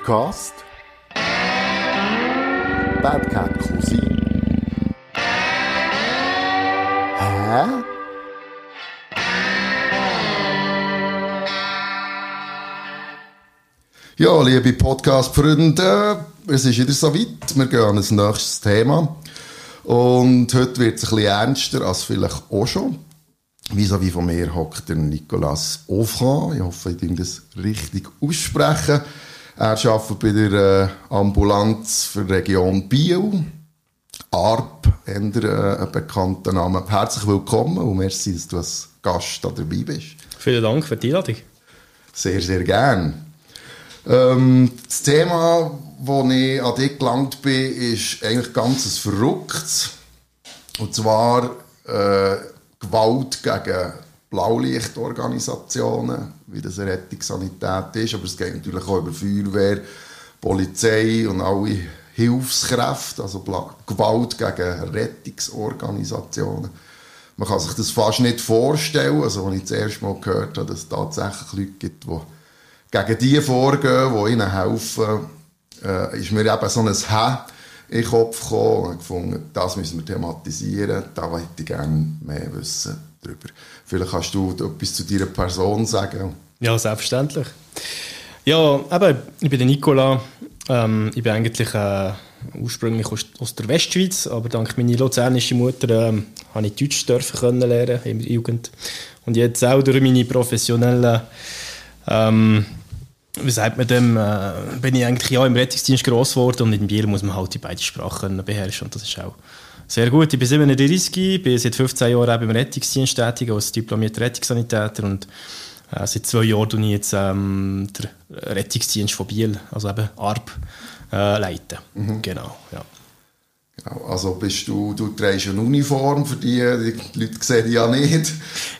Podcast Bad Cat Cousin. Hä? Ja, liebe Podcast-Freunde, es ist wieder so weit. Wir gehen an ein nächstes Thema. Und heute wird es ein bisschen ernster als vielleicht auch schon. vis à von mir hockt der Nicolas Offran. Ich hoffe, ich das richtig aussprechen. Er arbeitet bei der äh, Ambulanz für die Region Biel. ARP, äh, ein bekannter Name. Herzlich willkommen und merci, dass du als Gast da dabei bist. Vielen Dank für die Einladung. Sehr, sehr gern. Ähm, das Thema, das ich an dich gelangt bin, ist eigentlich ganz ein verrücktes. Und zwar äh, Gewalt gegen Blaulichtorganisationen, wie das eine Rettungssanität ist, aber es geht natürlich auch über Feuerwehr, Polizei und alle Hilfskräfte, also Gewalt gegen Rettungsorganisationen. Man kann sich das fast nicht vorstellen, also als ich das erste Mal gehört habe, dass es tatsächlich Leute gibt, die gegen die vorgehen, die ihnen helfen, äh, ist mir eben so ein Hä in den Kopf gekommen und gefunden, das müssen wir thematisieren, da möchte ich gerne mehr wissen darüber. Vielleicht kannst du etwas zu deiner Person sagen. Ja, selbstverständlich. Ja, eben, ich bin der Nicola. Ähm, ich bin eigentlich äh, ursprünglich aus, aus, der Westschweiz, aber dank meiner luzernischen Mutter ähm, habe ich Deutsch dürfen können lernen in der Jugend. Und jetzt auch durch meine professionellen ähm, wie sagt man dem, äh, bin ich eigentlich ja im Rettungsdienst gross geworden und in Biel muss man halt die beiden Sprachen beherrschen und das ist auch sehr gut. Ich bin 37, bin seit 15 Jahren auch im Rettungsdienst tätig als diplomierter Rettungssanitäter und äh, seit zwei Jahren tue ich jetzt ähm, den Rettungsdienst von Biel, also eben ARP, äh, leiten. Mhm. Genau, ja. Genau, also bist du, du trägst eine Uniform für die, die Leute sehen die ja nicht.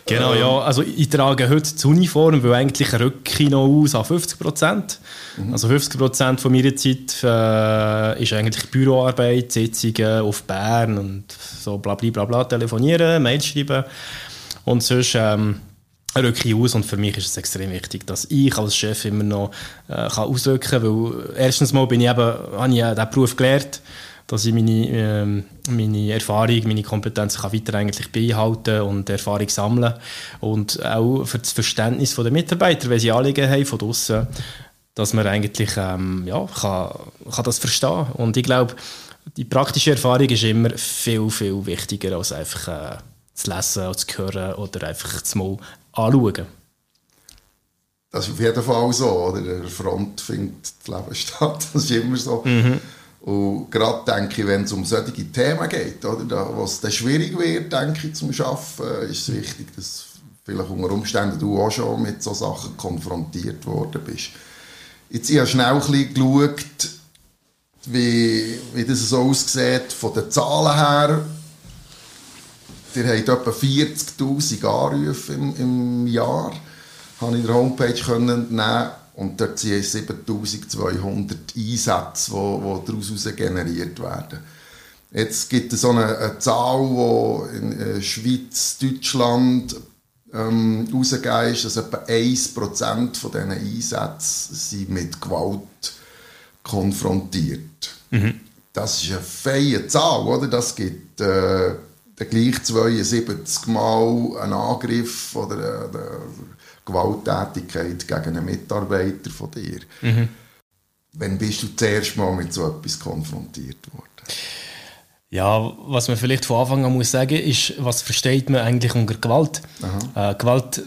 Genau, ähm. ja, also ich trage heute die Uniform, weil eigentlich rücke ich noch aus an 50 Prozent. Mhm. Also 50 Prozent von meiner Zeit äh, ist eigentlich Büroarbeit, Sitzungen auf Bern und so bla bla bla, bla telefonieren, Mail schreiben und sonst ähm, rücke ich aus und für mich ist es extrem wichtig, dass ich als Chef immer noch äh, kann ausrücken kann, weil erstens mal bin ich eben, habe ich diesen Beruf gelernt dass ich meine, äh, meine Erfahrung, meine Kompetenz kann weiter eigentlich beibehalten und Erfahrung sammeln und auch für das Verständnis der Mitarbeiter, wenn sie Anliegen haben von draussen, dass man eigentlich ähm, ja, kann, kann das verstehen und ich glaube, die praktische Erfahrung ist immer viel, viel wichtiger als einfach äh, zu lesen, zu hören oder einfach zu mal anschauen. Das ist auf jeden Fall so, oder? Der Front findet das Leben statt, das ist immer so. Mhm. Und gerade denke ich, wenn es um solche Themen geht, oder, da, was dann schwierig wird, denke ich, zum Arbeiten, ist es wichtig, dass vielleicht unter Umständen du auch schon mit solchen Sachen konfrontiert worden bist. Jetzt ich habe schnell ein bisschen geschaut, wie, wie das so aussieht von den Zahlen her. Ihr habt etwa 40'000 Anrufe im, im Jahr, habe ich in der Homepage können nehmen und dort sind 7200 Einsätze, die, die daraus generiert werden. Jetzt gibt es so eine, eine Zahl, die in äh, Schweiz, Deutschland ähm, rausgegeben ist, dass etwa 1% von diesen Einsätzen sind mit Gewalt konfrontiert. Mhm. Das ist eine feine Zahl, oder? Das gibt äh, gleich 72 Mal einen Angriff oder äh, Gewalttätigkeit gegen einen Mitarbeiter von dir. Mhm. Wann bist du zuerst mal mit so etwas konfrontiert worden? Ja, was man vielleicht von Anfang an muss sagen, ist, was versteht man eigentlich unter Gewalt? Äh, Gewalt,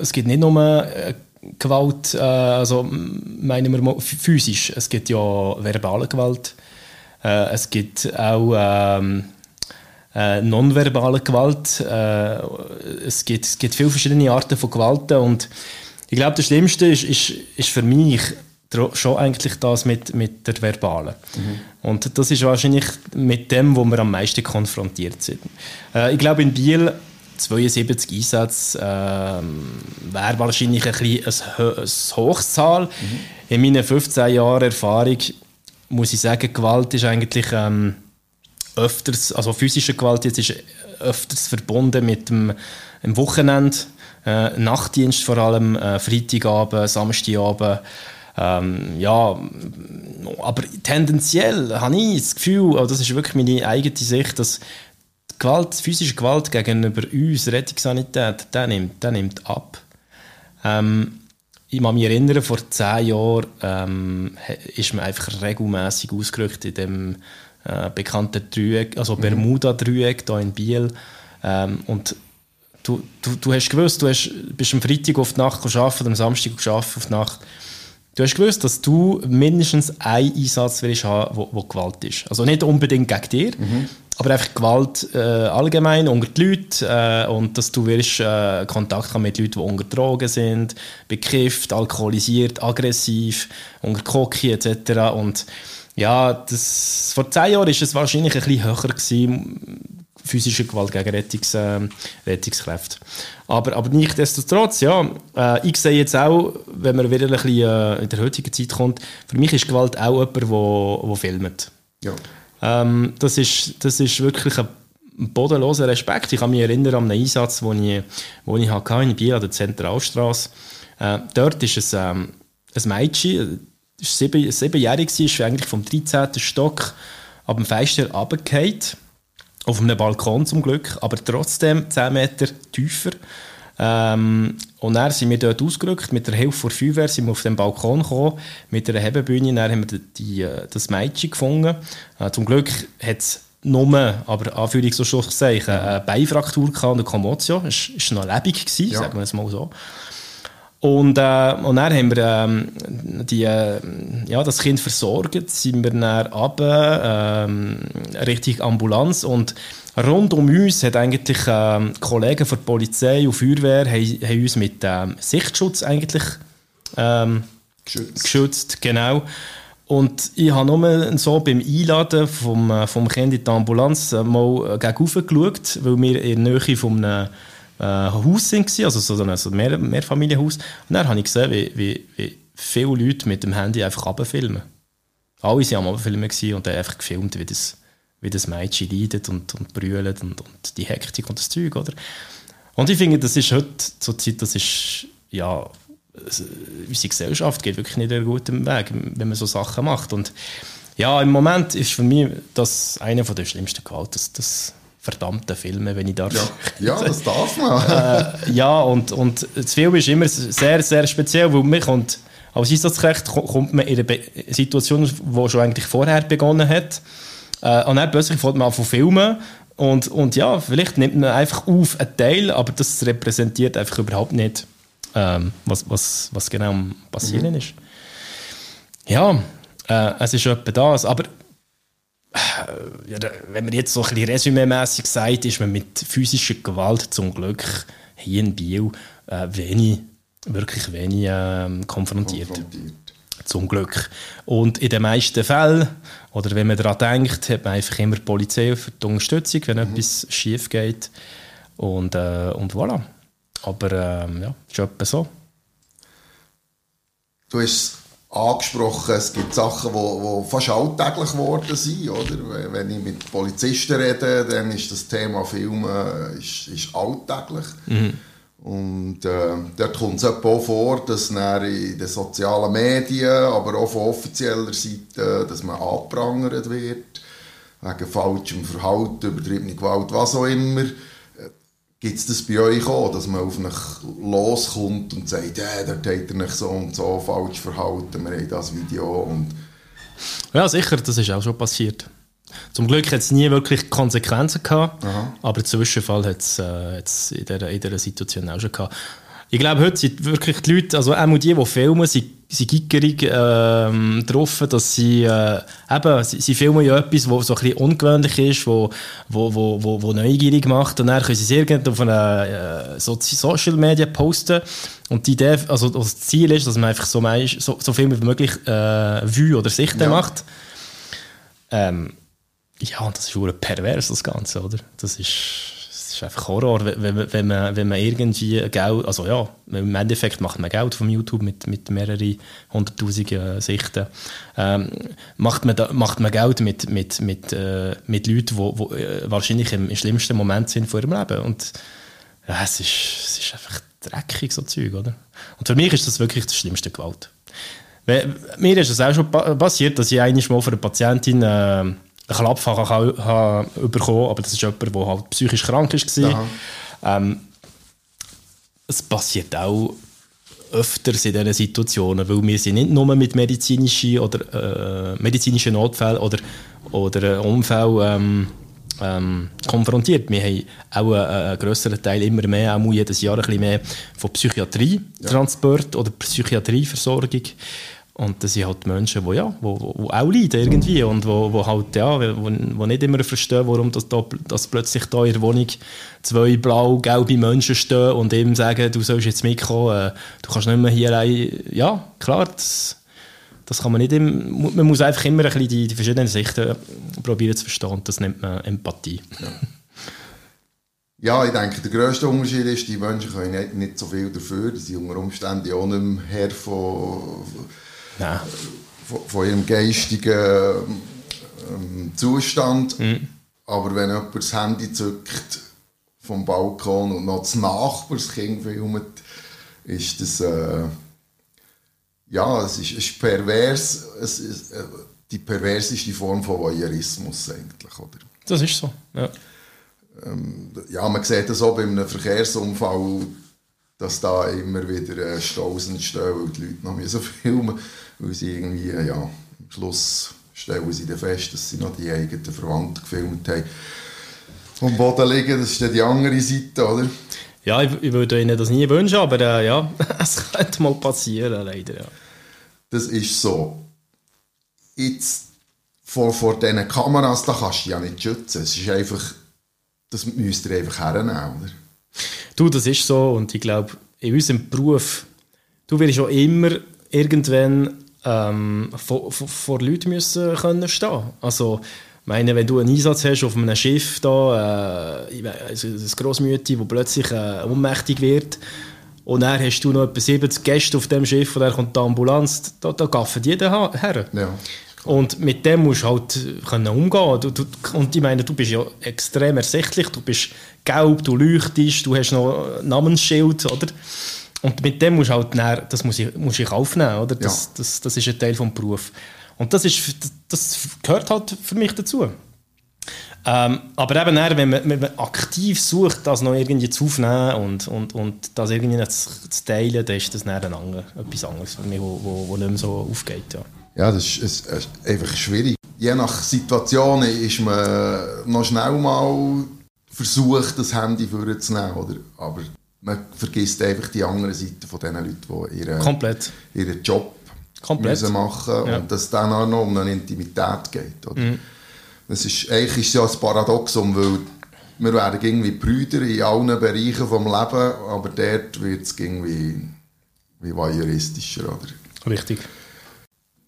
es gibt nicht nur äh, Gewalt, äh, also meinen wir physisch, es gibt ja verbale Gewalt, äh, es gibt auch ähm, äh, nonverbale Gewalt. Äh, es, gibt, es gibt viele verschiedene Arten von Gewalt und ich glaube, das Schlimmste ist, ist, ist für mich schon eigentlich das mit, mit der Verbalen. Mhm. Und das ist wahrscheinlich mit dem, wo wir am meisten konfrontiert sind. Äh, ich glaube, in Biel 72 Einsätze äh, wäre wahrscheinlich ein, bisschen eine, eine Hochzahl. Mhm. In meinen 15 Jahren Erfahrung muss ich sagen, Gewalt ist eigentlich ähm, öfters, also physische Gewalt jetzt ist öfters verbunden mit dem, dem Wochenende, äh, Nachtdienst vor allem, äh, Freitagabend, Samstagabend. Ähm, ja, aber tendenziell habe ich das Gefühl, also das ist wirklich meine eigene Sicht, dass die Gewalt, physische Gewalt gegenüber uns, Rettungssanität, der nimmt, der nimmt ab. Ähm, ich kann mich erinnern, vor zehn Jahren ähm, ist man einfach regelmäßig ausgerückt in dem äh, bekannten Dreieck, also. Bermuda-Dreieck hier in Biel. Ähm, und du, du, du hast gewusst, du hast, bist am Freitag auf die Nacht gearbeitet oder am Samstag gearbeitet auf die Nacht. Du hast gewusst, dass du mindestens einen Einsatz willst haben, wo, wo Gewalt ist. Also nicht unbedingt gegen dir, mhm. aber einfach Gewalt äh, allgemein unter die Leute äh, und dass du willst, äh, Kontakt haben mit Leuten, die unter Drogen sind, bekifft, alkoholisiert, aggressiv, unter Koki etc. Und ja, das, vor zehn Jahren war es wahrscheinlich ein bisschen höher gewesen, physische Gewalt gegen Rettungs, äh, Rettungskräfte. Aber, aber nichtsdestotrotz, ja, äh, ich sehe jetzt auch, wenn man wieder ein bisschen äh, in der heutigen Zeit kommt, für mich ist Gewalt auch jemand, der wo, wo filmt. Ja. Ähm, das, ist, das ist wirklich ein bodenloser Respekt. Ich kann mich erinnern an einen Einsatz, den ich, wo ich hatte in Biel an der Zentralstraße. Äh, dort ist es ähm, ein Mädchen, ist sieben, siebenjährig, ist eigentlich vom 13. Stock ab dem Fenster runtergefallen auf einem Balkon zum Glück, aber trotzdem 10 Meter tiefer. Ähm, und dann sind wir dort ausgerückt, mit der Hilfe der Feuerwehr sind wir auf den Balkon gekommen, mit einer Hebebühne, dann haben wir die, die, äh, das Mädchen gefunden. Äh, zum Glück hat es nur, aber Anführungs- und Schlusszeichen, eine Beifraktur und eine Kommotio. Es war noch lebendig, gewesen, ja. sagen wir es mal so. Und, äh, und dann haben wir ähm, die, äh, ja, das Kind versorgt, sind wir dann runter, ähm, Richtung Ambulanz und rund um uns hat eigentlich ähm, Kollegen von der Polizei und Feuerwehr haben, haben uns mit ähm, Sichtschutz eigentlich ähm, geschützt. geschützt. Genau. Und ich habe nur so beim Einladen vom, äh, vom Kind in die Ambulanz äh, mal gegenüber geschaut, weil wir in der Nähe von einem äh, Haus sind, also so ein so Mehr Mehrfamilienhaus. Und dann habe ich gesehen, wie, wie, wie viele Leute mit dem Handy einfach abfilmen. Alle waren am Abfilmen und haben einfach gefilmt, wie das, wie das Mädchen leidet und, und brüllt und, und die Hektik und das Zeug, oder? Und ich finde, das ist heute zur Zeit, das ist, ja, unsere Gesellschaft geht wirklich nicht einen guten Weg, wenn man so Sachen macht. Und ja, im Moment ist für mich das eine der schlimmsten Gewalt, das, das verdammten Filme, wenn ich darf. Ja, ja das darf man. äh, ja, und, und das Film ist immer sehr, sehr speziell, weil man kommt, als Einsatzrecht kommt man in eine Situation, die schon eigentlich vorher begonnen hat. Äh, und dann plötzlich fängt man an zu filmen und, und ja, vielleicht nimmt man einfach auf einen Teil, aber das repräsentiert einfach überhaupt nicht, ähm, was, was, was genau passieren mhm. ist. Ja, äh, es ist etwa das, aber ja, wenn man jetzt so ein bisschen resümee sagt, ist man mit physischer Gewalt zum Glück hier in Biel äh, wenig, wirklich wenig äh, konfrontiert. konfrontiert. Zum Glück. Und in den meisten Fällen, oder wenn man daran denkt, hat man einfach immer die Polizei für die Unterstützung, wenn mhm. etwas schief geht. Und, äh, und voilà. Aber äh, ja, ist etwa so. Du hast angesprochen, es gibt Sachen, die fast alltäglich geworden sind. Oder? Wenn ich mit Polizisten rede, dann ist das Thema Filmen ist, ist alltäglich. Mhm. Und äh, dort kommt es auch vor, dass in den sozialen Medien, aber auch von offizieller Seite, dass man angeprangert wird, wegen falschem Verhalten, übertriebener Gewalt, was auch immer. Gibt es das bei euch auch, dass man auf euch loskommt und sagt, ja, dort habt ihr euch so und so falsch verhalten, wir haben das Video und... Ja, sicher, das ist auch schon passiert. Zum Glück hat es nie wirklich Konsequenzen gehabt, Aha. aber Zwischenfall hat es äh, in dieser Situation auch schon gehabt. Ich glaube, heute sind wirklich die Leute, also auch die, die filmen, sind, sind gickerig ähm, drauf, dass sie äh, eben, sie, sie, filmen ja etwas, was so ein bisschen ungewöhnlich ist, wo, wo, wo, wo, wo neugierig macht und dann können sie es irgendwie auf einer äh, so Social Media posten und die Idee, also das Ziel ist, dass man einfach so, so, so viel wie möglich äh, Vue oder Sichten ja. macht. Ähm, ja, und das ist pervers, das Ganze, oder? Das ist ist einfach Horror, wenn, wenn, man, wenn man irgendwie Geld, also ja, im Endeffekt macht man Geld vom YouTube mit, mit mehreren hunderttausenden Sichten, ähm, macht, man da, macht man Geld mit, mit, mit, äh, mit Leuten, die äh, wahrscheinlich im, im, schlimmsten Moment sind von ihrem Leben und ja, es ist, es ist einfach dreckig, so Zeug, oder? Und für mich ist das wirklich das schlimmste Gewalt. Mir ist es auch schon passiert, dass ich eigentlich mal für eine Patientin äh, einen Klapp habe, habe, bekommen aber das ist jemand, der halt psychisch krank war. Ähm, es passiert auch öfters in diesen Situationen, weil wir sind nicht nur mit medizinischen oder äh, medizinischen Notfällen oder, oder Unfällen ähm, ähm, konfrontiert. Wir haben auch einen, einen grösseren Teil immer mehr, auch jedes Jahr ein bisschen mehr von Psychiatrie-Transport ja. oder Psychiatrieversorgung. Und das sind halt Menschen, die, ja, wo, wo auch leiden irgendwie und wo, wo halt, ja, wo, wo nicht immer verstehen, warum das, da, dass plötzlich da in der Wohnung zwei blau-gelbe Menschen stehen und ihm sagen, du sollst jetzt mitkommen, äh, du kannst nicht mehr hier rein. Ja, klar, das, das kann man nicht. Im, man muss einfach immer ein bisschen die, die verschiedenen Sichten probieren zu verstehen und das nennt man Empathie. Ja. Ich denke, der grösste Unterschied ist, die Menschen können nicht, nicht so viel dafür. Die sind unter Umständen auch nicht mehr Herr von, von, von, ihrem geistigen ähm, Zustand. Mhm. Aber wenn jemand das Handy zückt vom Balkon und noch das Nachbarskind filmt, ist das... Äh, ja, es ist, ist pervers. Es ist, äh, die perverseste Form von Voyeurismus eigentlich, oder? Das ist so, ja. Ähm, ja, man sieht das auch bei einem Verkehrsunfall, dass da immer wieder äh, Staus entstehen, weil die Leute noch so filmen weil sie irgendwie, ja, am Schluss stellen sie dann fest, dass sie noch die eigenen Verwandten gefilmt haben. Am Boden liegen, das ist dann die andere Seite, oder? Ja, ich, ich würde Ihnen das nie wünschen, aber äh, ja, es könnte mal passieren, leider, ja. Das ist so. Jetzt, vor, vor diesen Kameras, da kannst du ja nicht schützen. Es ist einfach, das müsst ihr einfach hernehmen, oder? Du, das ist so und ich glaube, in unserem Beruf, du wirst auch immer irgendwann ähm, vor, vor, vor Leuten müssen können stehen. Also, meine, wenn du einen Einsatz hast auf einem Schiff da, äh, also ein Grossmütti, wo plötzlich äh, ohnmächtig wird, und dann hast du noch etwa 70 Gäste auf dem Schiff und dann kommt die Ambulanz, da, da gaffen jeder her. Ja. Und mit dem musst du halt können umgehen du, du, Und ich meine, du bist ja extrem ersichtlich, du bist gelb, du leuchtest, du hast noch ein Namensschild, oder? Und mit dem musst du halt, dann, das muss ich, muss ich aufnehmen, oder? Das, ja. das, das ist ein Teil des Berufs. Und das, ist, das gehört halt für mich dazu. Ähm, aber eben, dann, wenn, man, wenn man aktiv sucht, das noch irgendwie zu aufnehmen und, und, und das irgendwie zu, zu teilen, dann ist das dann andere, etwas anderes für mich, wo, wo, wo nicht mehr so aufgeht. Ja, ja das ist, ist, ist einfach schwierig. Je nach Situation ist man noch schnell mal versucht, das Handy vorzunehmen, oder? aber man vergisst einfach die andere Seite von den Leuten, die ihren, Komplett. ihren Job Komplett. müssen machen ja. und dass es dann auch noch um eine Intimität geht. Oder? Mhm. Das ist, eigentlich ist es ja ein Paradoxum, weil wir werden irgendwie Brüder in allen Bereichen des Lebens, aber dort wird es irgendwie wie voyeuristischer. Oder? Richtig.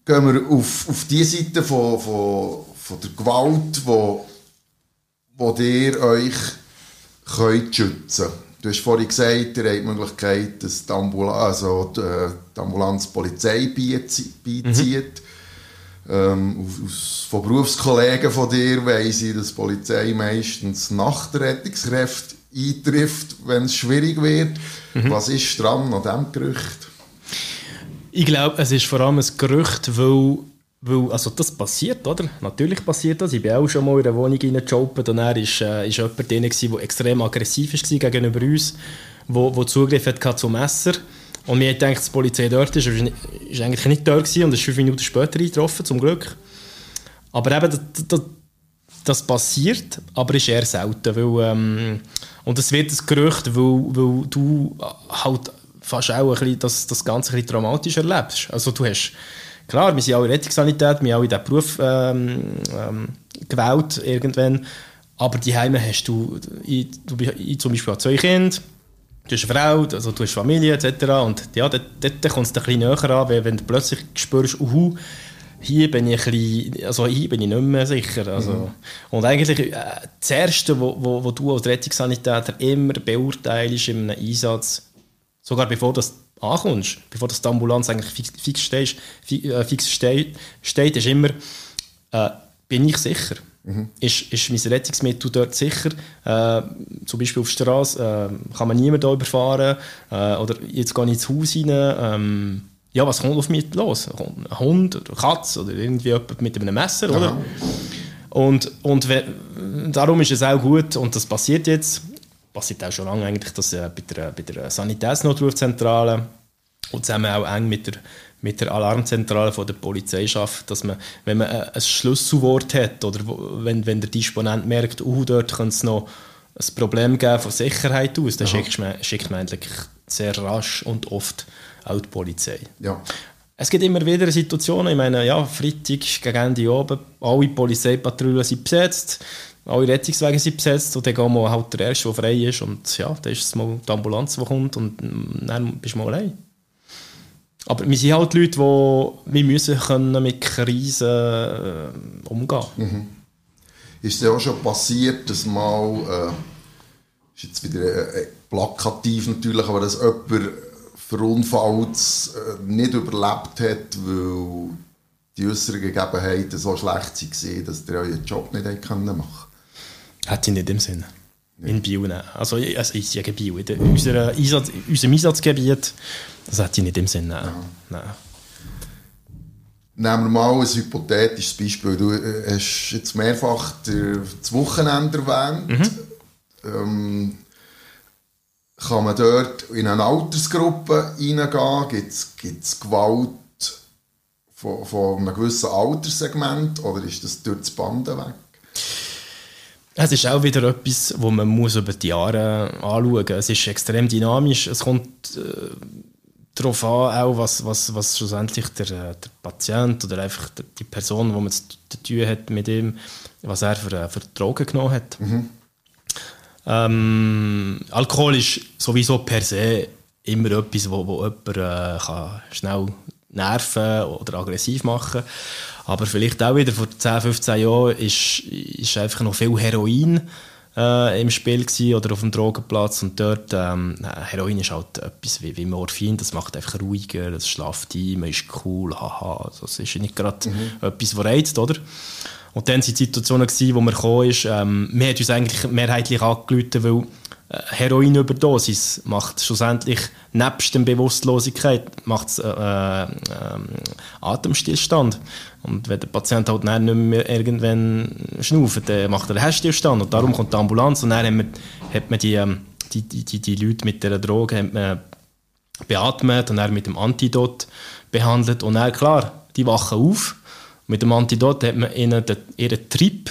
Gehen wir auf, auf die Seite von, von, von der Gewalt, wo, wo ihr euch könnt schützen könnt. Du hast vorhin gesagt, ihr habt die Möglichkeit, dass die, Ambul also die, äh, die Ambulanz Polizei beizieht. Mhm. Ähm, aus, von Berufskollegen von dir weiss ich, dass die Polizei meistens nach der Rettungskräfte eintrifft, wenn es schwierig wird. Mhm. Was ist dran an diesem Gerücht? Ich glaube, es ist vor allem ein Gerücht, weil, weil also das passiert, oder? Natürlich passiert das. Ich bin auch schon mal in eine Wohnung reingejobbt und er war äh, ist jemand der extrem aggressiv war gegenüber uns, der Zugriff hatte zum Messer und mir denkt, die Polizei dort ist, ist eigentlich nicht dort und ist fünf Minuten später eingetroffen, zum Glück. Aber eben, das, das, das passiert, aber ist eher selten, weil, ähm, und es wird ein Gerücht, weil, weil du halt fast auch ein bisschen das, das Ganze ein bisschen traumatisch erlebst. Also du hast, klar, wir sind alle Rettungssanität, wir haben alle diesen Beruf ähm, ähm, gewählt irgendwann, aber die Heime hast du, ich, du ich zum Beispiel habe zwei Kinder, du hast eine Frau, also du hast Familie etc. Und ja, dort, dort kommt es ein bisschen näher an, weil wenn du plötzlich spürst, uhu, hier bin ich ein bisschen, also hier bin ich nicht mehr sicher. Also, mhm. Und eigentlich äh, das Erste, was wo, wo du als Rettungssanitäter immer beurteilst in einem Einsatz, sogar bevor du ankommst, bevor das die Ambulanz eigentlich fix, fix, steht, äh, fix steht, steht, ist immer, äh, bin ich sicher? Mhm. Ist, ist mein Rettungsmittel dort sicher? Äh, zum Beispiel auf der Straße äh, kann man niemanden überfahren äh, oder jetzt gehe ich ins Haus rein. Ähm, ja, was kommt auf mich los? Ein Hund oder eine Katze oder irgendwie jemand mit einem Messer, Aha. oder? Und, und darum ist es auch gut, und das passiert jetzt, passiert auch schon lange eigentlich, dass äh, bei der, bei der Sanitätsnotrufzentrale und zusammen auch eng mit der, mit der Alarmzentrale von der Polizei schafft, dass man, wenn man ein Schlüsselwort hat oder wenn, wenn der Disponent merkt, uh, dort könnte es noch ein Problem geben von Sicherheit aus, dann schickt man, schickt man eigentlich sehr rasch und oft auch die Polizei. Ja. Es gibt immer wieder Situationen, ich meine, ja, Freitag gegen Ende oben, alle Polizeipatrouillen sind besetzt, alle Rettungswagen sind besetzt und dann gehen wir halt der Erste, der frei ist und ja, dann ist es mal die Ambulanz, die kommt und dann bist du mal allein. Aber wir sind halt Leute, die wir müssen können mit Krisen äh, umgehen mhm. Ist es auch schon passiert, dass mal, äh, ist jetzt wieder äh, plakativ natürlich, aber dass jemand verunfallt äh, nicht überlebt hat, weil die äußeren Gegebenheiten so schlecht waren, dass der euren Job nicht machen konnte? Hat ich nicht im Sinn. In Biel nehmen. Also, also ich sage Biel. In unserem, Einsatz, unserem Einsatzgebiet, das hat ich nicht im Sinn. Nein. Nein. Nehmen wir mal ein hypothetisches Beispiel. Du äh, hast jetzt mehrfach das Wochenende erwähnt. Mhm. Ähm, kann man dort in eine Altersgruppe hineingehen? Gibt es Gewalt von, von einem gewissen Alterssegment oder ist das durch das Banden weg? Es ist auch wieder etwas, wo man muss über die Jahre anschauen muss. Es ist extrem dynamisch. Es kommt äh, darauf an, auch was, was, was schlussendlich der, der Patient oder einfach die Person, die man zu tun hat mit ihm, was er für, für Drogen genommen hat. Mhm. Ähm, Alkohol ist sowieso per se immer etwas, wo, wo jemand äh, kann schnell nerven oder aggressiv machen. Aber vielleicht auch wieder vor 10, 15 Jahren ist, ist einfach noch viel Heroin äh, im Spiel gewesen, oder auf dem Drogenplatz und dort ähm, Heroin ist halt etwas wie, wie Morphin, das macht einfach ruhiger, das schlaft ein, man ist cool, haha, das ist nicht gerade mhm. etwas, was reizt, oder? Und dann waren die Situationen, gewesen, wo man gekommen ist, ähm, wir haben uns eigentlich mehrheitlich angerufen, weil Heroinüberdosis macht schlussendlich nebst der Bewusstlosigkeit macht äh, äh, Atemstillstand. Und wenn der Patient halt nicht mehr irgendwann schnauft, dann macht er einen Herzstillstand. Und darum kommt die Ambulanz und dann hat man die, ähm, die, die, die, die Leute mit dieser Droge hat man beatmet und dann mit dem Antidot behandelt. Und dann, klar, die wachen auf mit dem Antidot hat man ihnen den, ihren Trip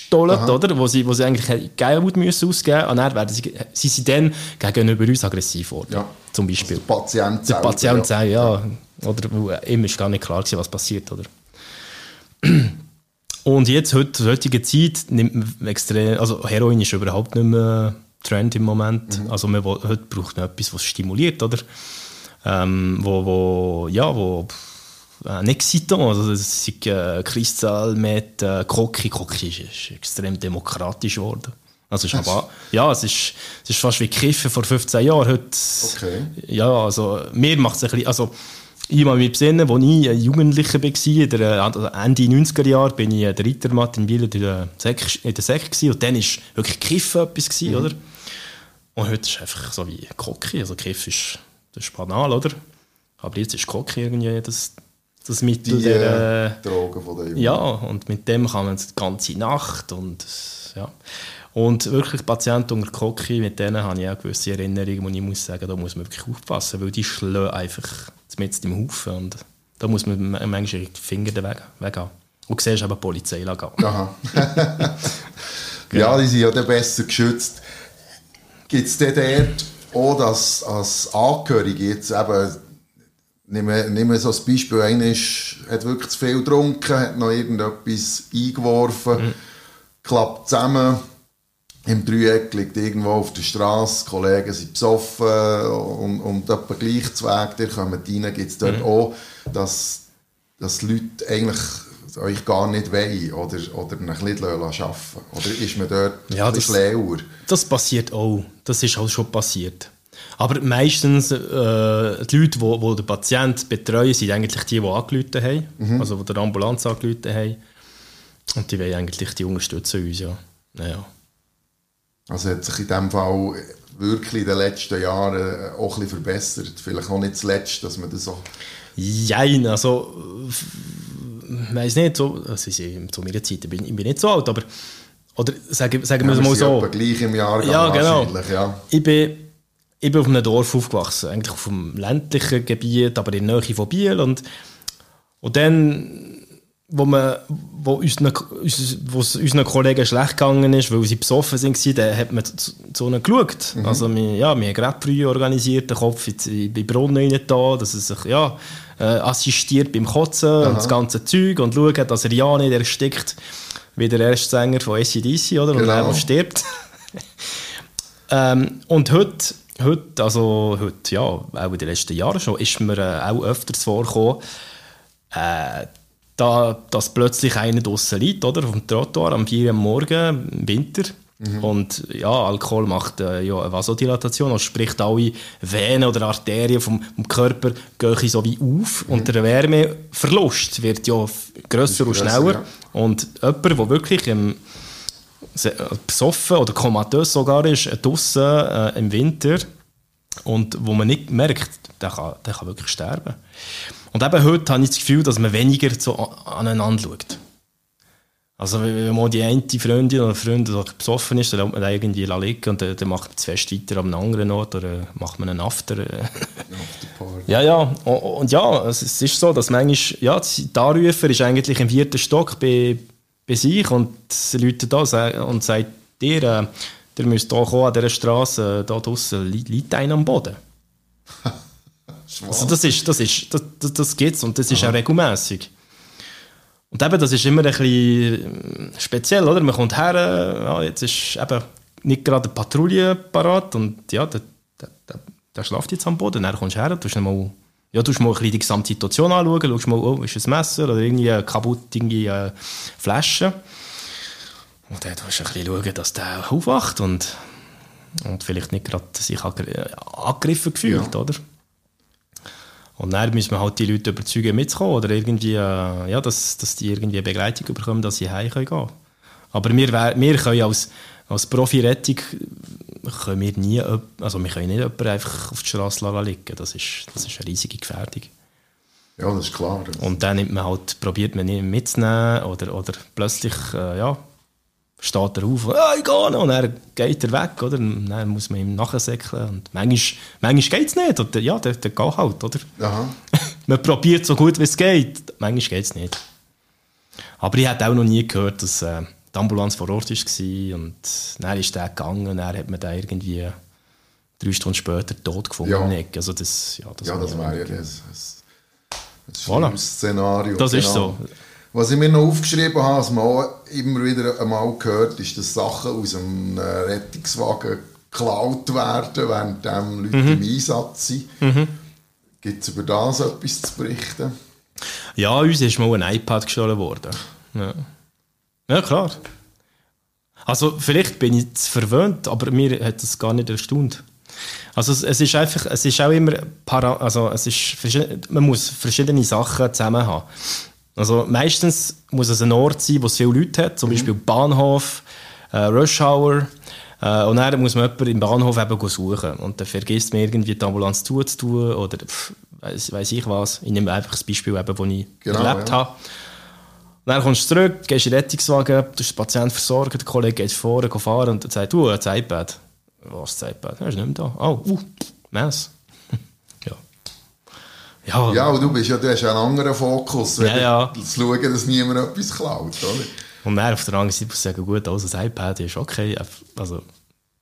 gestohlen, oder? Wo sie, wo sie eigentlich Geilmut müssen ausgeben und dann werden sie, sie sind dann gegenüber uns aggressiv geworden. Ja. Zum Beispiel. Also der Patient Der Patient ja. ja. Oder wo ihm ist gar nicht klar gewesen, was passiert, oder? Und jetzt, heute, heutige Zeit, nimmt man extrem, also Heroin ist überhaupt nicht mehr Trend im Moment. Mhm. Also man, heute braucht man etwas, was stimuliert, oder? Ähm, wo, wo, ja, wo ein Excitant, also das ist äh, Kristall mit äh, Koki. Koki ist, ist, extrem demokratisch geworden. Also ist aber, ja, es ist, es ist fast wie Kiffen vor 15 Jahren. Heute, okay. Ja, also mir macht es ein bisschen, also ich kann mich besinnen, als ich ein Jugendlicher war, in der, also Ende 90er Jahre, bin ich der Rittermatt in Wiel in der Sek, in der Sek und dann war wirklich Kiffen etwas, gewesen, mhm. oder? Und heute ist es einfach so wie Koki, also Kiff ist, das ist banal, oder? Aber jetzt ist Koki irgendwie das das Mittel die der, äh, Drogen von der Jungen. Ja, und mit dem kann man die ganze Nacht und ja. Und wirklich Patienten unter Koki, mit denen habe ich auch gewisse Erinnerungen und ich muss sagen, da muss man wirklich aufpassen, weil die schlagen einfach mit im Haufen und da muss man manchmal die Finger Weg, weg haben. Und du siehst eben die Polizei gehen. Aha. ja, die sind ja dann besser geschützt. Gibt es dort auch das als Angehörige jetzt eben Nehmen wir so ein Beispiel, einer ist, hat wirklich zu viel getrunken, hat noch irgendetwas eingeworfen, mhm. klappt zusammen, im Dreieck liegt irgendwo auf der Straße, Kollegen sind besoffen und, und etwa gleich zu Weg, ihr kommt rein, gibt es dort mhm. auch, dass, dass Leute eigentlich euch gar nicht wollen oder, oder ein bisschen arbeiten Oder ist man dort ja, bisschen schlauer? Das passiert auch. Das ist auch schon passiert. Aber meistens äh, die Leute, die, die den Patienten betreuen, sind eigentlich die, die angerufen haben, mhm. also die der Ambulanz angerufen haben. Und die wollen eigentlich die unterstützen uns, ja. Naja. Also hat sich in diesem Fall wirklich in den letzten Jahren auch ein bisschen verbessert. Vielleicht auch nicht zuletzt, dass man das so Jein, also ich weiß nicht, so, also zu meiner Zeit, ich bin, ich bin nicht so alt, aber oder sagen, sagen ja, wir es mal so. gleich im Jahr ja, genau. Ja. Ich, bin, ich bin auf einem Dorf aufgewachsen, eigentlich auf einem ländlichen Gebiet, aber in der Nähe von Biel und, und dann wo, man, wo, unseren, wo es unseren Kollegen schlecht gegangen ist, weil sie besoffen waren, dann hat man zu ihnen geschaut. Mhm. Also wir, ja, wir haben Grabbrühe organisiert, den Kopf in den Brunnen rein da, dass er sich ja, äh, assistiert beim Kotzen Aha. und das ganze Zeug und schaut, dass er ja nicht erstickt wie der erste Sänger von ACDC, oder? Genau. Und er stirbt. ähm, und heute, heute, also heute, ja, auch in den letzten Jahren schon, ist mir äh, auch öfters vorgekommen, äh, da, dass plötzlich einer draussen liegt, oder? Auf dem Trottoir am 4 Uhr Morgen im Winter. Mhm. Und ja, Alkohol macht äh, ja eine Vasodilatation, also sprich alle Venen oder Arterien vom, vom Körper gehen so wie auf mhm. und der Wärmeverlust wird ja grösser und schneller. Ja. Und jemand, der wirklich ähm, besoffen oder komatös sogar ist, äh, draussen äh, im Winter und wo man nicht merkt, der kann, der kann wirklich sterben. Und eben heute habe ich das Gefühl, dass man weniger so aneinander schaut. Also wenn man die eine Freundin oder Freund besoffen ist, dann lässt man den irgendwie liegen und dann, dann macht man das Fest weiter an einem anderen Ort oder macht man einen After. ja, ja. Und, und, ja, es ist so, dass manchmal, ja, der Anrufer ist eigentlich im vierten Stock bei, bei sich und Leute da und sagt dir, äh, ihr müsst hier kommen, an dieser Straße, da draußen liegt einer am Boden. Also das ist, das ist, das, das, das gibt's und das ist Aha. auch regelmäßig. Und eben, das ist immer ein bisschen speziell, oder? Man kommt her, ja, jetzt ist eben nicht gerade eine Patrouille parat und ja, der, der, der, der schläft jetzt am Boden. Dann kommst du her, tust mal, ja, tust mal ein bisschen die gesamte Situation anschauen, schaust mal, oh, ist ein Messer oder irgendwie eine kaputte irgendwie, äh, Flasche. Und dann tust du ein bisschen schauen, dass der aufwacht und, und vielleicht nicht gerade sich angegriffen fühlt, ja. oder? Und dann müssen wir halt die Leute überzeugen, mitzukommen oder irgendwie, äh, ja, dass, dass die irgendwie eine Begleitung bekommen, dass sie heim gehen können. Aber wir, wir können als, als Profi-Rettung können wir nie, also wir können nicht jemanden einfach auf die Straße liegen. Das ist, das ist eine riesige Gefährdung. Ja, das ist klar. Und dann nimmt man halt, probiert man ihn mitzunehmen oder, oder plötzlich, äh, ja, steht er auf, ah, ich gehe noch, und dann geht er weg, oder? Und dann muss man ihm nachsäckeln. Und manchmal, manchmal geht es nicht, oder? Ja, der, der geht halt, oder? Aha. man probiert so gut wie es geht, manchmal geht es nicht. Aber ich habe auch noch nie gehört, dass äh, die Ambulanz vor Ort war und dann ist der gegangen und dann hat man den irgendwie drei Stunden später tot gefunden. Ja, also das, ja, das, ja, das wäre ja das, das, das voilà. Szenario. Das genau. ist so. Was ich mir noch aufgeschrieben habe, was man auch immer wieder einmal gehört, ist, dass Sachen aus einem äh, Rettungswagen geklaut werden, während Leute mhm. im Einsatz sind. Mhm. Gibt es über das etwas zu berichten? Ja, uns ist mal ein iPad gestohlen worden. Ja, ja klar. Also vielleicht bin ich zu verwöhnt, aber mir hat das gar nicht erstaunt. Also es ist einfach, es ist auch immer, para, also es ist, man muss verschiedene Sachen zusammen haben. Also meistens muss es ein Ort sein, wo es viele Leute hat, zum mhm. Beispiel Bahnhof, äh, Rush Hour. Äh, und dann muss man jemanden im Bahnhof eben suchen. Und dann vergisst man irgendwie die Ambulanz zuzutun oder weiß, weiß ich was. Ich nehme einfach das Beispiel, eben, das ich genau, erlebt ja. habe. Dann kommst du zurück, gehst in den Rettungswagen, du den Patienten versorgen, der Kollege geht vorne, geht fahren und sagt, du, ein iPad. Was ist das iPad? Er ist nicht mehr da. Oh, uh, Mess. Ja, ja und du, bist ja, du hast ja einen anderen Fokus, ja, ja. zu schauen, dass niemand etwas klaut, oder? Und dann auf der anderen Seite sagen, gut, also das iPad ist okay, also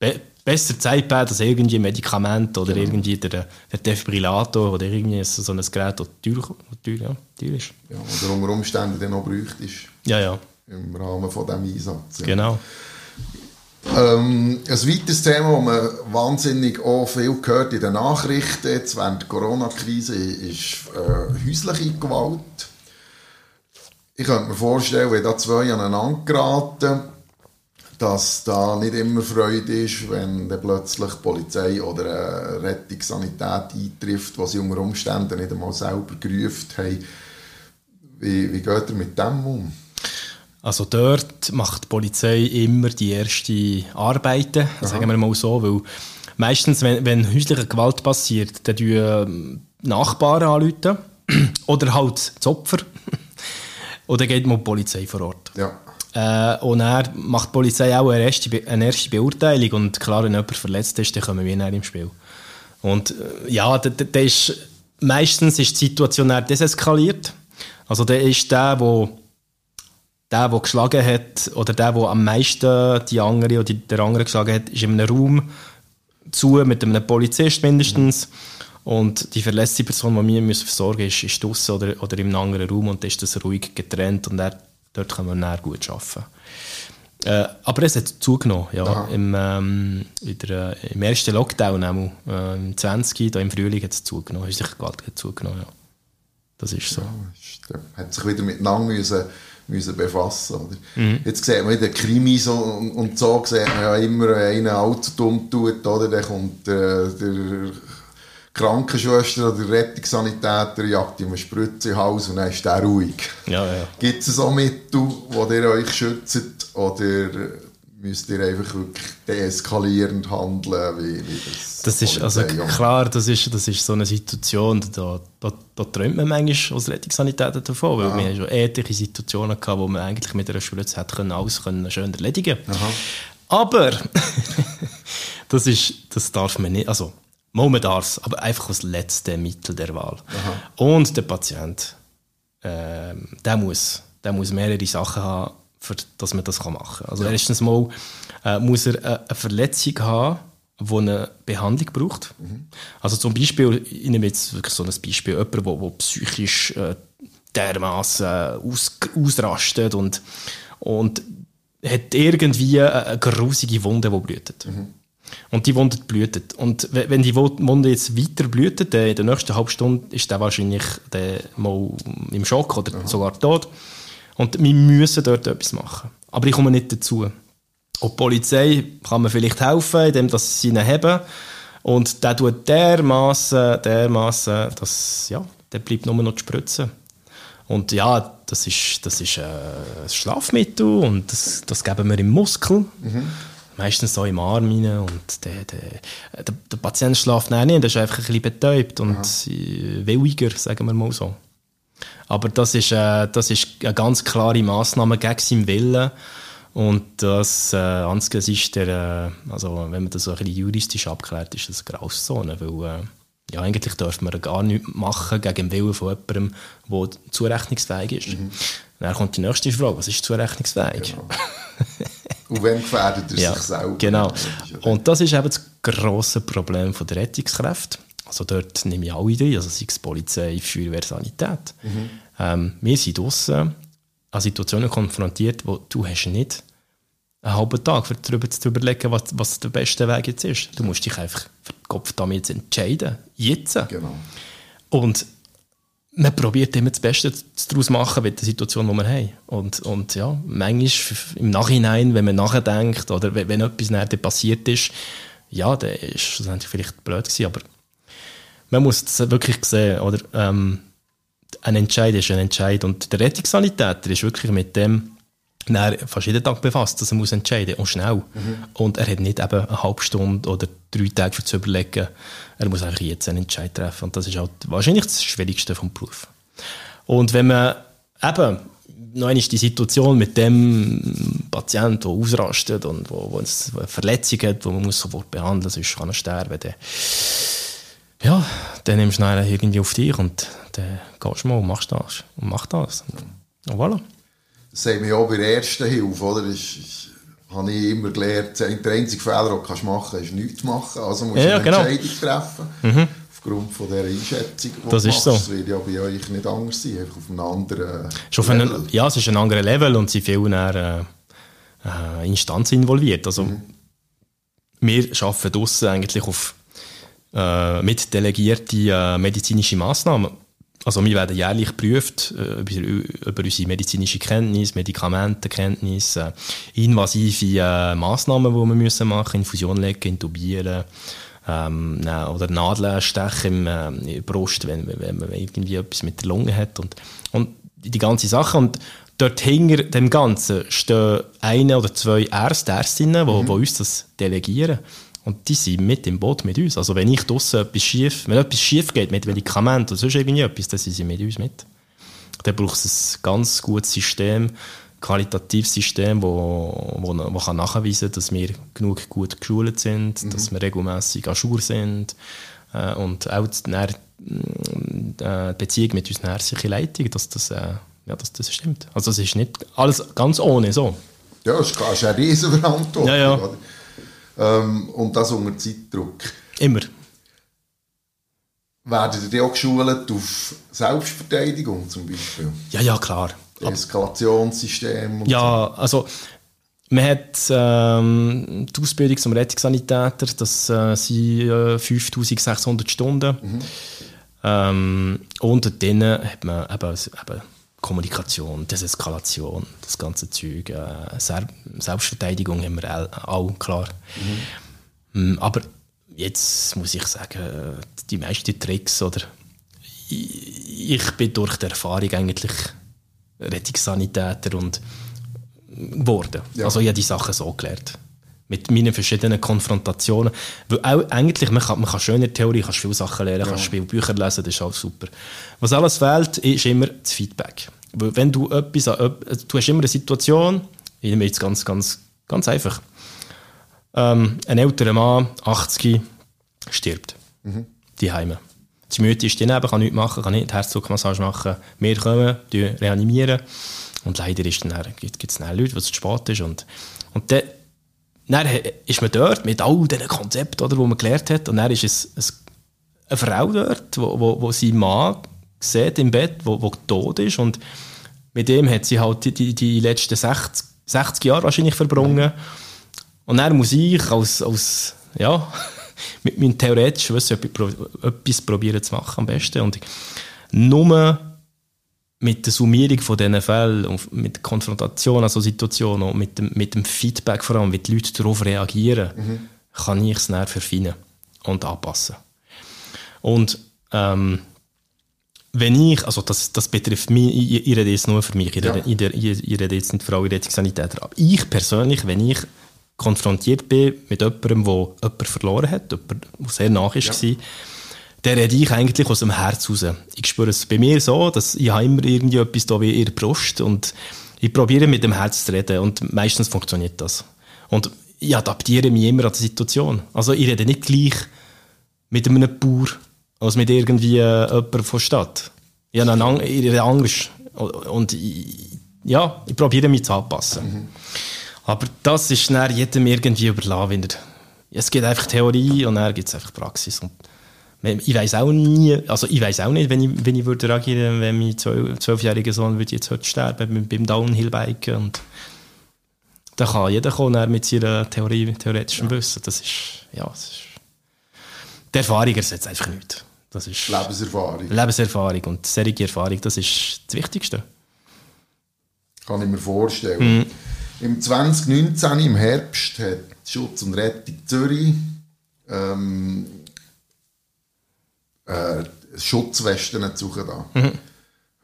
be besser das iPad als irgendwie ein Medikament oder genau. irgendwie der, der Defibrillator oder irgendwie so ein Gerät, das teuer, teuer, ja, teuer ist. Ja, oder unter Umständen dann noch bräuchtest. Ja, ja. Im Rahmen von diesem Einsatz. Ja. Genau. Ähm, ein weiteres Thema, das man wahnsinnig auch viel gehört in den Nachrichten jetzt während der Corona-Krise, ist äh, häusliche Gewalt. Ich könnte mir vorstellen, wenn da zwei aneinander geraten, dass da nicht immer Freude ist, wenn dann plötzlich die Polizei oder eine Rettungssanität eintrifft, was sie unter Umständen nicht einmal selber gerufen haben. Wie, wie geht ihr mit dem um? Also dort macht die Polizei immer die ersten Arbeiten, Aha. sagen wir mal so, weil meistens, wenn, wenn häusliche Gewalt passiert, dann tun ähm, Nachbarn anrufen oder halt das Opfer. oder geht mal die Polizei vor Ort. Ja. Äh, und er macht die Polizei auch eine erste, eine erste Beurteilung und klar, wenn jemand verletzt ist, dann kommen wir näher im Spiel. Und äh, ja, da, da ist, meistens ist die Situation deseskaliert. Also der ist der, wo der, der geschlagen hat, oder der, der am meisten die andere oder der andere geschlagen hat, ist in einem Raum zu, mit einem Polizist mindestens. Und die verletzte Person, die wir versorgen müssen, ist, ist draußen oder, oder im anderen Raum und ist das ruhig getrennt und er, dort können wir näher gut arbeiten. Äh, aber es hat zugenommen, ja. Im, ähm, der, äh, Im ersten Lockdown, äh, im 20. Da im Frühling hat es zugenommen, hat sich Gewalt zugenommen, ja. Das ist so. Ja, hat sich wieder miteinander müssen, müssen befassen oder? Mhm. Jetzt sieht man in den Krimis und, und so, sieht man ja immer, wenn einer allzu dumm tut, oder, dann kommt äh, der Krankenschwester oder der Rettungssanitäter jagt ihm eine Spritze in den Hals und dann ist der ruhig. Ja, ja. Gibt es so Mittel, die ihr euch schützt oder müsst ihr einfach wirklich deeskalierend handeln, wie, wie das Das ist also klar, das ist, das ist so eine Situation, da, da, da träumt man manchmal als Rettungssanitäter davon, weil ja. wir haben schon etliche Situationen gehabt, wo man eigentlich mit einer Spritze hätte können, alles können schön erledigen Aha. Aber das, ist, das darf man nicht, also es, aber einfach als letzte Mittel der Wahl. Aha. Und der Patient, äh, der, muss, der muss mehrere Sachen haben, für, dass man das machen kann. Also ja. erstens mal äh, muss er eine Verletzung haben, die eine Behandlung braucht. Mhm. Also zum Beispiel, ich nehme jetzt wirklich so ein Beispiel, jemand, der, der psychisch äh, dermaßen aus, ausrastet und, und hat irgendwie eine grusige Wunde, die blutet. Mhm. Und die Wunde blutet. Und wenn die Wunde jetzt weiter blutet, in der nächsten halben Stunde ist der wahrscheinlich der mal im Schock oder Aha. sogar tot. Und wir müssen dort etwas machen. Aber ich komme nicht dazu. Und die Polizei kann mir vielleicht helfen, indem sie ihn haben. Und der tut dermaßen, dermaßen, dass, ja, der bleibt nur noch die Spritze. Und ja, das ist, das ist äh, ein Schlafmittel und das, das geben wir im Muskel. Mhm. Meistens so im Arm rein und der, der, der, der Patient schläft nicht, der ist einfach ein bisschen betäubt und ja. williger, sagen wir mal so. Aber das ist, äh, das ist eine ganz klare Massnahme gegen seinen Willen. Und das, äh, das ist der, äh, also wenn man das so ein bisschen juristisch abklärt, ist das eine Grauzone, weil äh, ja, eigentlich dürfen wir gar nichts machen gegen den Willen von jemandem, der zurechnungsfähig ist. Mhm. Dann kommt die nächste Frage, was ist zurechnungsfähig? Genau. Und wenn gefährdet er ja, sich selber? Genau. Und das ist eben das grosse Problem der Rettungskräfte. Also dort nehme ich alle drin, also sei es Polizei, Feuerwehr, Sanität. Mhm. Ähm, wir sind draussen an Situationen konfrontiert, wo du hast nicht einen halben Tag für darüber zu überlegen, was, was der beste Weg jetzt ist. Du musst dich einfach für den Kopf damit entscheiden. Jetzt. Genau. Und man probiert immer das Beste daraus machen mit der Situation, die wir haben. Und, und ja, manchmal im Nachhinein, wenn man nachdenkt oder wenn, wenn etwas nachher passiert ist, ja, dann ist das vielleicht blöd gewesen, aber man muss es wirklich sehen, oder? Ähm, ein Entscheid ist ein Entscheid. Und der Rettungssanitäter ist wirklich mit dem er fast jeden Tag befasst, dass er muss entscheiden und schnell. Mhm. Und er hat nicht eben eine halbe Stunde oder drei Tage für zu überlegen. Er muss eigentlich jetzt einen Entscheid treffen. Und das ist halt wahrscheinlich das Schwierigste vom Beruf. Und wenn man eben noch einmal die Situation mit dem Patienten, der ausrastet und wo, wo eine Verletzung hat, die man muss sofort behandeln muss, sonst kann er sterben, dann ja, dann nimmst du ihn irgendwie auf dich und dann gehst du mal und machst das. Und machst das. Und voilà. Das sagen wir auch bei der ersten Hilfe, oder? Ist, ist, habe ich immer gelernt, der einzige Fehler, den du machen kannst, ist nichts machen. Also musst du ja, eine genau. Entscheidung treffen. Mhm. Aufgrund von dieser Einschätzung, die das ist machst. So. Das wird ja bei euch nicht anders sein, einfach auf einem anderen auf Level. Einen, ja, es ist ein anderes Level und sie viel mehr äh, äh, Instanzen involviert. Also, mhm. wir arbeiten draussen eigentlich auf äh, mit delegierten äh, medizinischen Massnahmen. Also wir werden jährlich geprüft äh, über, über unsere medizinische Kenntnis, Medikamentenkenntnis, äh, invasive äh, Massnahmen, die wir müssen machen, Infusion legen, intubieren ähm, oder Nadeln stechen äh, in der Brust, wenn, wenn man irgendwie etwas mit der Lunge hat und, und die ganze Sache. Und dort hinter dem Ganzen stehen eine oder zwei Ärzte, Ärztinnen, die, mhm. die uns das delegieren. Und die sind mit im Boot mit uns. Also wenn ich draussen etwas schief, wenn etwas schief geht mit Medikamenten oder sonst irgendwie etwas, dann sind sie mit uns mit. Dann braucht es ein ganz gutes System, qualitatives System, wo, wo, wo kann nachweisen kann, dass wir genug gut geschult sind, mhm. dass wir regelmäßig ajour sind äh, und auch die, äh, die Beziehung mit unseren ärztlichen Leitungen, dass das, äh, ja, dass das stimmt. Also es ist nicht alles ganz ohne so. Ja, es ist eine Riesenverantwortung. Ja, ja. Ähm, und das unter Zeitdruck. Immer. Werden ihr auch geschult auf Selbstverteidigung zum Beispiel? Ja, ja, klar. Eskalationssystem? ja, so. also man hat ähm, die Ausbildung zum Rettungssanitäter, das äh, sind äh, 5600 Stunden. Mhm. Ähm, und dann hat man eben, eben Kommunikation, Deseskalation, das ganze Zeug, äh, Selbstverteidigung haben wir auch, klar. Mhm. Aber jetzt muss ich sagen, die meisten Tricks oder ich bin durch die Erfahrung eigentlich Rettungssanitäter und geworden. Ja. Also ich habe die Sachen so gelernt. Mit meinen verschiedenen Konfrontationen. Weil auch eigentlich, man kann, man kann schön in der Theorie, kannst viele Sachen lernen, ja. kannst viele Bücher lesen, das ist auch super. Was alles fehlt, ist immer das Feedback. Weil wenn du etwas, also du hast immer eine Situation, ich nehme jetzt ganz, ganz, ganz einfach. Ähm, ein älterer Mann, 80, stirbt. Mhm. Die Heime. Das Müde ist daneben, kann nichts machen, kann nicht Herzdruckmassage machen. Wir kommen, reanimieren. Und leider gibt es dann Leute, was zu spät ist. Und, und dann, dann ist man dort mit all diesen Konzepten, die man gelernt hat. Und dann ist es, eine Frau dort, wo, wo, Mann sieht im Bett, wo tot ist. Und mit dem hat sie halt die, die, die letzten 60, 60 Jahre wahrscheinlich verbrungen. Und dann muss ich als, als ja, mit meinem theoretischen Wissen etwas probieren zu machen am besten. Und nur mit der Summierung von diesen Fällen und mit der Konfrontation an so Situationen und mit dem, mit dem Feedback vor allem, wie die Leute darauf reagieren, mhm. kann ich es dann verfeinern und anpassen. Und ähm, wenn ich, also das, das betrifft mich, ich, ich rede jetzt nur für mich, ich, ja. rede, ich, ich rede jetzt nicht für alle Rettungssanitäter, aber ich persönlich, wenn ich konfrontiert bin mit jemandem, der jemanden verloren hat, jemand, der sehr nach ist, ja. war, dann rede ich eigentlich aus dem Herz raus. Ich spüre es bei mir so, dass ich habe immer irgendwie etwas da wie in der Brust und ich probiere mit dem Herz zu reden und meistens funktioniert das. Und ich adaptiere mich immer an die Situation. Also ich rede nicht gleich mit einem Bauer als mit irgendwie äh, jemandem von der Stadt. Ich habe eine Angst und ich, ja, ich probiere mich zu anpassen. Mhm. Aber das ist dann jedem irgendwie überlassen. Es gibt einfach Theorie und dann gibt es einfach Praxis. Und ich weiß auch nie, also ich weiß auch nicht, wenn ich, wenn ich würde reagieren, wenn mein zwölfjähriger Sohn würde jetzt heute sterben beim Downhill-Biken und da kann jeder kommen mit seiner Theorie, theoretischen ja. Wissen. Das ist, ja, das ist, die Erfahrung ersetzt einfach nichts. Das ist Lebenserfahrung. Lebenserfahrung und serige Erfahrung, das ist das Wichtigste. Kann ich mir vorstellen. Mhm. Im 2019, im Herbst, hat Schutz und Rettung Zürich ähm, äh, Schutzwesten zu da. Mhm.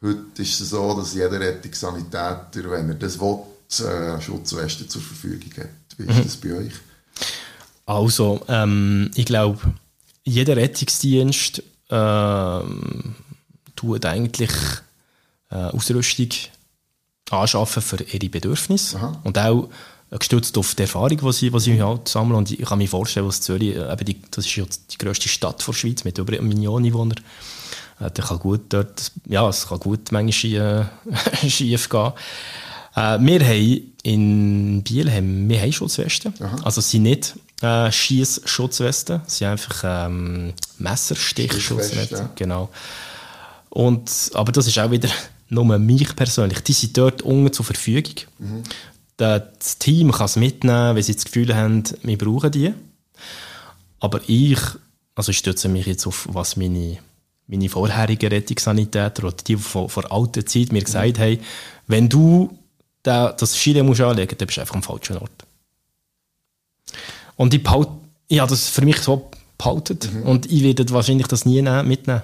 Heute ist es so, dass jeder Rettungssanitäter, wenn er das will, äh, Schutzwesten zur Verfügung hat. Wie ist mhm. das bei euch? Also, ähm, ich glaube, jeder Rettungsdienst ähm, tut eigentlich äh, Ausrüstung anschaffen für ihre Bedürfnisse Aha. und auch gestützt auf die Erfahrung, die sie, die sie halt sammeln. Und ich kann mir vorstellen, dass Zürich, äh, eben die, das ist ja die grösste Stadt der Schweiz mit über einer Million Einwohnern, äh, der kann gut dort, ja, es kann gut manchmal äh, schief gehen. Äh, wir haben in Biel haben, wir haben Schutzwesten. Aha. Also sind nicht äh, Schießschutzwesten, es sind einfach ähm, Messerstichschutzwesten. Ja. Genau. Und, aber das ist auch wieder nur mich persönlich. Die sind dort unten zur Verfügung. Mhm. Das Team kann es mitnehmen, wenn sie das Gefühl haben, wir brauchen die. Aber ich, also ich stütze mich jetzt auf, was meine, meine vorherigen Rettungssanitäter oder die von, von alter Zeit mir gesagt mhm. haben, wenn du da, das Schiene musst anlegen, dann bist du einfach am falschen Ort. Und ich, behalte, ich habe das für mich so behalten mhm. und ich werde wahrscheinlich das nie mitnehmen.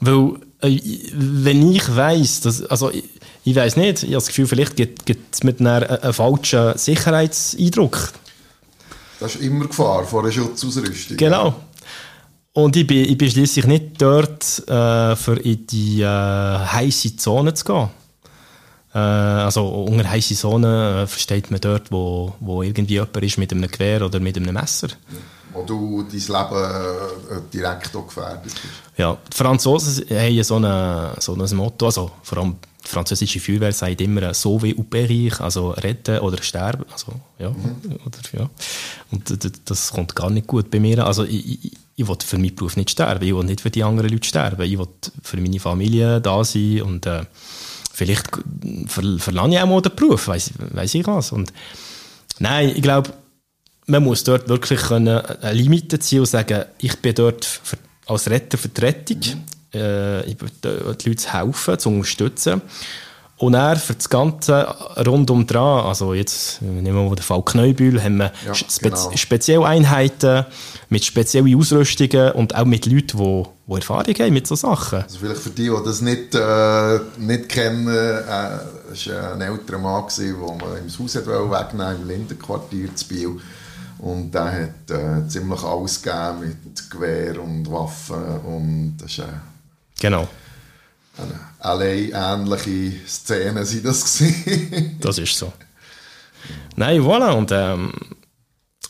Weil, äh, wenn ich weiss, dass, also ich, weiß nicht, ich habe das Gefühl, vielleicht gibt es mit einem, einem falschen Sicherheitseindruck. Das ist immer Gefahr vor einer Schutzausrüstung. Genau. Und ich bin, ich bin schließlich nicht dort, äh, für in die äh, heiße Zone zu gehen. Äh, also unter heiße Zone äh, versteht man dort, wo, wo irgendwie jemand ist mit einem Gewehr oder mit einem Messer. Wo du dein Leben äh, direkt auch gefährdet bist. Ja, die Franzosen haben so, eine, so ein Motto, also vor allem die französische Feuerwehr sagt immer «Sauver ou périr», also retten oder sterben. Also, ja, mhm. oder, ja. Und das kommt gar nicht gut bei mir. Also ich, ich, ich will für meinen Beruf nicht sterben, ich will nicht für die anderen Leute sterben, ich will für meine Familie da sein und äh, vielleicht ver verlange ich auch mal den Beruf, weiß weiss ich was. Und nein, ich glaube, man muss dort wirklich können eine Limite ziehen und sagen, ich bin dort für, als Retter für die Rettung, mhm. Äh, die Leute helfen, zu unterstützen. Und er für das Ganze rundum dran, also jetzt nehmen wir mal den Fall Kneubühl, haben wir ja, Spe genau. Spezialeinheiten mit speziellen Ausrüstungen und auch mit Leuten, die, die Erfahrung haben mit solchen Sachen. Also vielleicht für die, die das nicht, äh, nicht kennen, äh, war ein älterer Mann, den man im Haus wegnehmen im Lindenquartier zu Biel. Und der hat äh, ziemlich alles gegeben mit Gewehr und Waffen und das ist äh, genau. eine LA-ähnliche Szene sind das gewesen. das ist so. Nein, voilà, und ähm,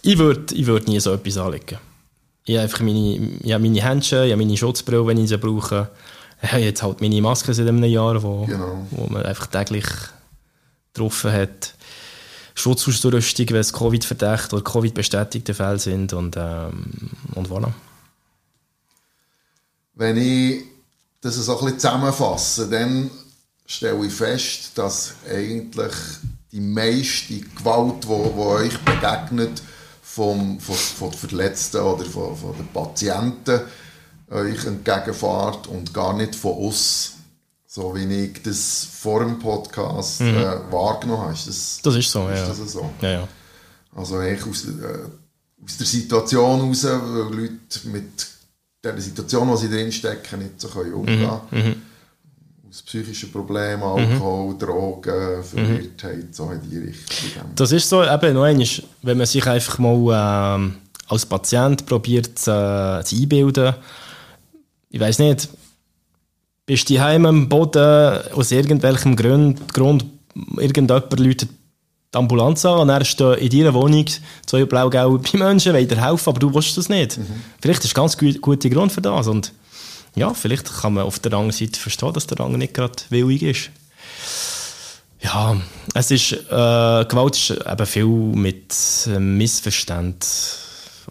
ich würde ich würd nie so etwas anlegen. Ich habe einfach meine, ich habe meine Händchen, ich habe meine Schutzbrille, wenn ich sie brauche. Ich habe jetzt halt meine Maske seit einem Jahr, wo, genau. wo man einfach täglich getroffen hat. Schutzausrüstung, wenn es Covid-verdächtig oder Covid-bestätigte Fälle sind und, ähm, und voilà. Wenn ich das so ein bisschen zusammenfasse, dann stelle ich fest, dass eigentlich die meiste Gewalt, die, euch begegnet, vom, von, von den Verletzten oder von, von den Patienten euch entgegenfahrt und gar nicht von uns so wie ich das vor dem Podcast mhm. äh, wahrgenommen habe. Ist das, das ist so, ist ja. Das so? ja, ja. Also eigentlich aus, äh, aus der Situation heraus, weil Leute mit der Situation, in der sie drinstecken, nicht so können umgehen können. Mhm. mhm. Aus psychischen Problemen, Alkohol, mhm. Drogen, Verwirrtheit, mhm. so in die Richtung. Das ist so, eben noch einmal, wenn man sich einfach mal äh, als Patient probiert äh, zu einbilden, ich weiß nicht, bist du heim am Boden aus irgendwelchem Grund, Grund irgendjemand läutet die Ambulanz an und er steht in deiner Wohnung zwei blau-gelbe Menschen, wollen dir helfen, aber du willst das nicht. Mhm. Vielleicht ist ganz guter Grund für das und ja, vielleicht kann man auf der anderen Seite verstehen, dass der andere nicht gerade willig ist. Ja, es ist, äh, Gewalt ist eben viel mit äh,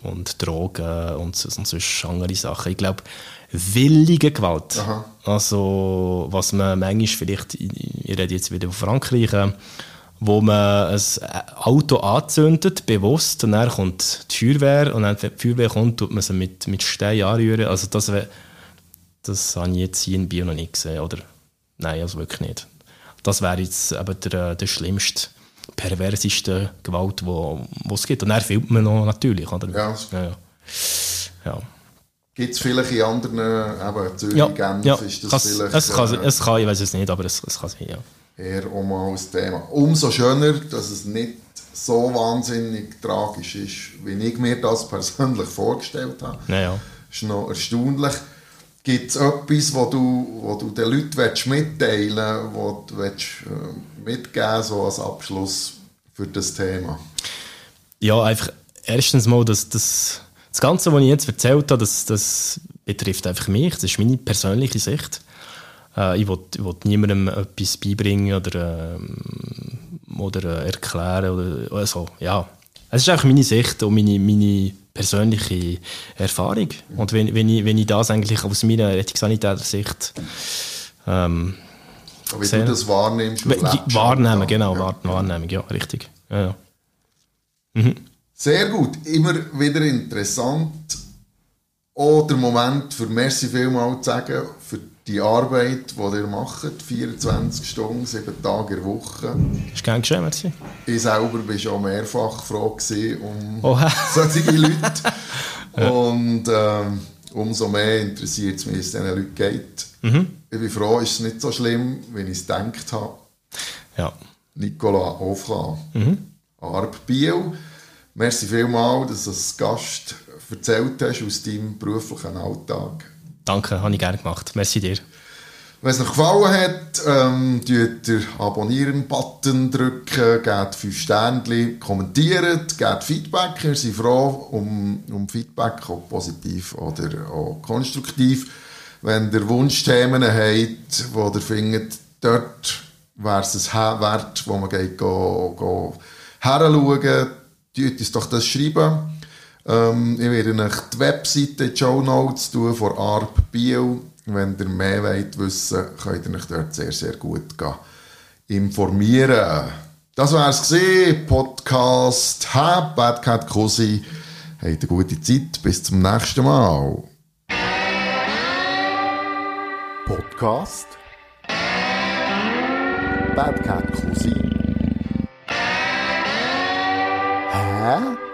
und Drogen und, und sonst andere Sachen. Ich glaube, willige Gewalt. Aha. Also, was man manchmal vielleicht, ich rede jetzt wieder von Frankreich, äh, wo man ein Auto anzündet, bewusst, und dann kommt die Feuerwehr, und dann, wenn die Feuerwehr kommt, tut man sie mit, mit Steinen anrühren. Also, das, das habe ich jetzt hier in Bio noch nicht gesehen, oder? Nein, also wirklich nicht. Das wäre jetzt eben der, der schlimmste, perverseste Gewalt, die es gibt. Und dann filmt man noch natürlich, oder? Ja. ja, ja. Gibt es vielleicht in anderen, eben Zürich, ja, Genf, ja, ist das Kass, vielleicht... Es kann, äh, es kann, ich weiß es nicht, aber es, es kann sein, ja. Eher auch mal ein Thema. Umso schöner, dass es nicht so wahnsinnig tragisch ist, wie ich mir das persönlich vorgestellt habe. Ja, ja. ist noch erstaunlich. Gibt es etwas, wo du, wo du den Leuten mitteilen willst, du willst, äh, mitgeben so als Abschluss für das Thema? Ja, einfach erstens mal, dass das das Ganze, was ich jetzt erzählt habe, das, das betrifft einfach mich. Das ist meine persönliche Sicht. Äh, ich will, will niemandem etwas beibringen oder, äh, oder äh, erklären. Oder, oder so. ja. Es ist einfach meine Sicht und meine, meine persönliche Erfahrung. Und wenn, wenn, ich, wenn ich das eigentlich aus meiner Rettungssanitäter-Sicht ähm, wie du das wahrnimmst Wahrnehmen, genau. Ja. Wahrnehmen, ja, richtig. Ja. Mhm. Sehr gut, immer wieder interessant. Auch der Moment für merci vielmal zu sagen, für die Arbeit, die ihr macht, 24 Stunden, 7 Tage in der Woche. Ist gern geschehen, merci. Ich selber war schon mehrfach froh um oh. solche Leute. Und ähm, umso mehr interessiert es mich, wie es diesen Leuten geht. Mhm. Ich bin froh, ist es nicht so schlimm, wie ich es gedacht habe. Ja. Nicola Ofla, mhm. Arp Biel Merci vielmals, dass du als Gast erzählt hast aus deinem beruflichen Alltag. Danke, habe ich gerne gemacht. Merci dir. Wenn es euch gefallen hat, ähm, drückt den Abonnieren-Button drücken, gebt 5 Sternchen, kommentiert, gebt Feedback. Wir sind froh um, um Feedback, ob positiv oder auch konstruktiv. Wenn ihr Wunschthemen habt, wo ihr findet, dort wäre es es wert, wo man geht, go, go heranschauen, tut uns doch das schreiben. Ähm, ich werde euch die Webseite, die Show Notes tun von ARP Bio wenn ihr mehr wollt wissen könnt ihr euch dort sehr, sehr gut informieren. Das war es. Podcast Have Bad Cat Cosi. Habt eine gute Zeit. Bis zum nächsten Mal. Podcast Bad Cat Cosi. Hä?